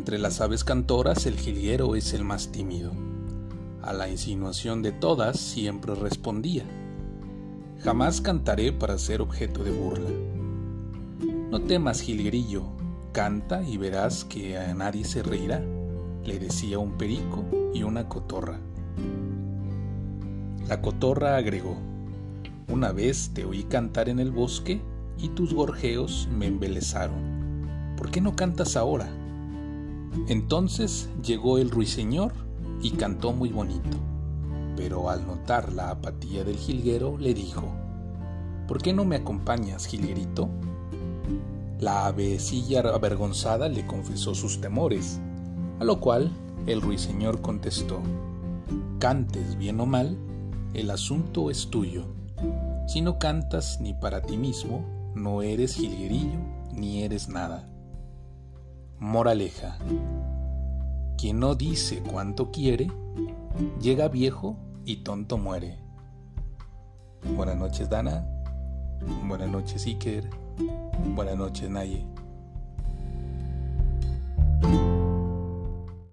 Entre las aves cantoras el jilguero es el más tímido. A la insinuación de todas siempre respondía. Jamás cantaré para ser objeto de burla. No temas, jilguerillo, canta y verás que a nadie se reirá, le decía un perico y una cotorra. La cotorra agregó, una vez te oí cantar en el bosque y tus gorjeos me embelezaron. ¿Por qué no cantas ahora? Entonces llegó el ruiseñor y cantó muy bonito, pero al notar la apatía del jilguero le dijo, ¿Por qué no me acompañas, jilguerito? La avecilla avergonzada le confesó sus temores, a lo cual el ruiseñor contestó, Cantes bien o mal, el asunto es tuyo. Si no cantas ni para ti mismo, no eres jilguerillo ni eres nada. Moraleja. Quien no dice cuánto quiere, llega viejo y tonto muere. Buenas noches, Dana. Buenas noches, Iker. Buenas noches, Naye.